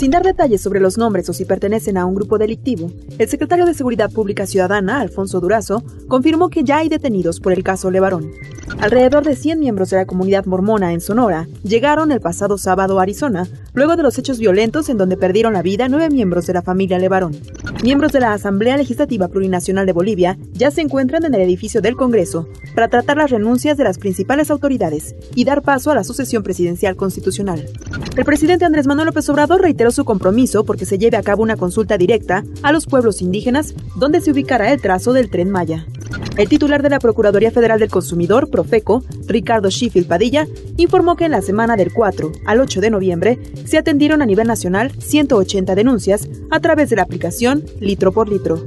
Sin dar detalles sobre los nombres o si pertenecen a un grupo delictivo, el secretario de Seguridad Pública Ciudadana, Alfonso Durazo, confirmó que ya hay detenidos por el caso Levarón. Alrededor de 100 miembros de la comunidad mormona en Sonora llegaron el pasado sábado a Arizona, luego de los hechos violentos en donde perdieron la vida nueve miembros de la familia Levarón. Miembros de la Asamblea Legislativa Plurinacional de Bolivia ya se encuentran en el edificio del Congreso para tratar las renuncias de las principales autoridades y dar paso a la sucesión presidencial constitucional. El presidente Andrés Manuel López Obrador reiteró su compromiso porque se lleve a cabo una consulta directa a los pueblos indígenas donde se ubicará el trazo del tren Maya. El titular de la Procuraduría Federal del Consumidor, Profeco, Ricardo Sheffield Padilla, informó que en la semana del 4 al 8 de noviembre se atendieron a nivel nacional 180 denuncias a través de la aplicación Litro por Litro.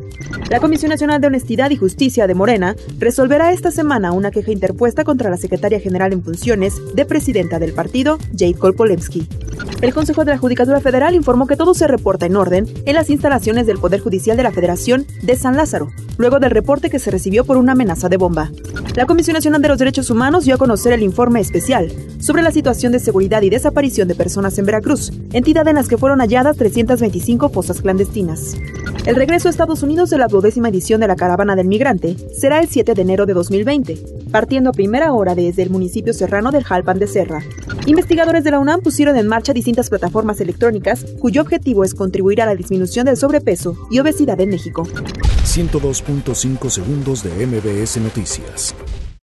La Comisión Nacional de Honestidad y Justicia de Morena resolverá esta semana una queja interpuesta contra la secretaria general en funciones de presidenta del partido, Jade Kolpolemsky. El Consejo de la Judicatura Federal informó que todo se reporta en orden en las instalaciones del Poder Judicial de la Federación de San Lázaro, luego del reporte que se recibió por una amenaza de bomba. La Comisión Nacional de los Derechos Humanos dio a conocer el informe especial sobre la situación de seguridad y desaparición de personas en Veracruz, entidad en las que fueron halladas 325 fosas clandestinas. El regreso a Estados Unidos de la duodécima edición de la Caravana del Migrante será el 7 de enero de 2020, partiendo a primera hora desde el municipio serrano del Jalpan de Serra. Investigadores de la UNAM pusieron en marcha distintas plataformas electrónicas cuyo objetivo es contribuir a la disminución del sobrepeso y obesidad en México. 102.5 segundos de MBS Noticias.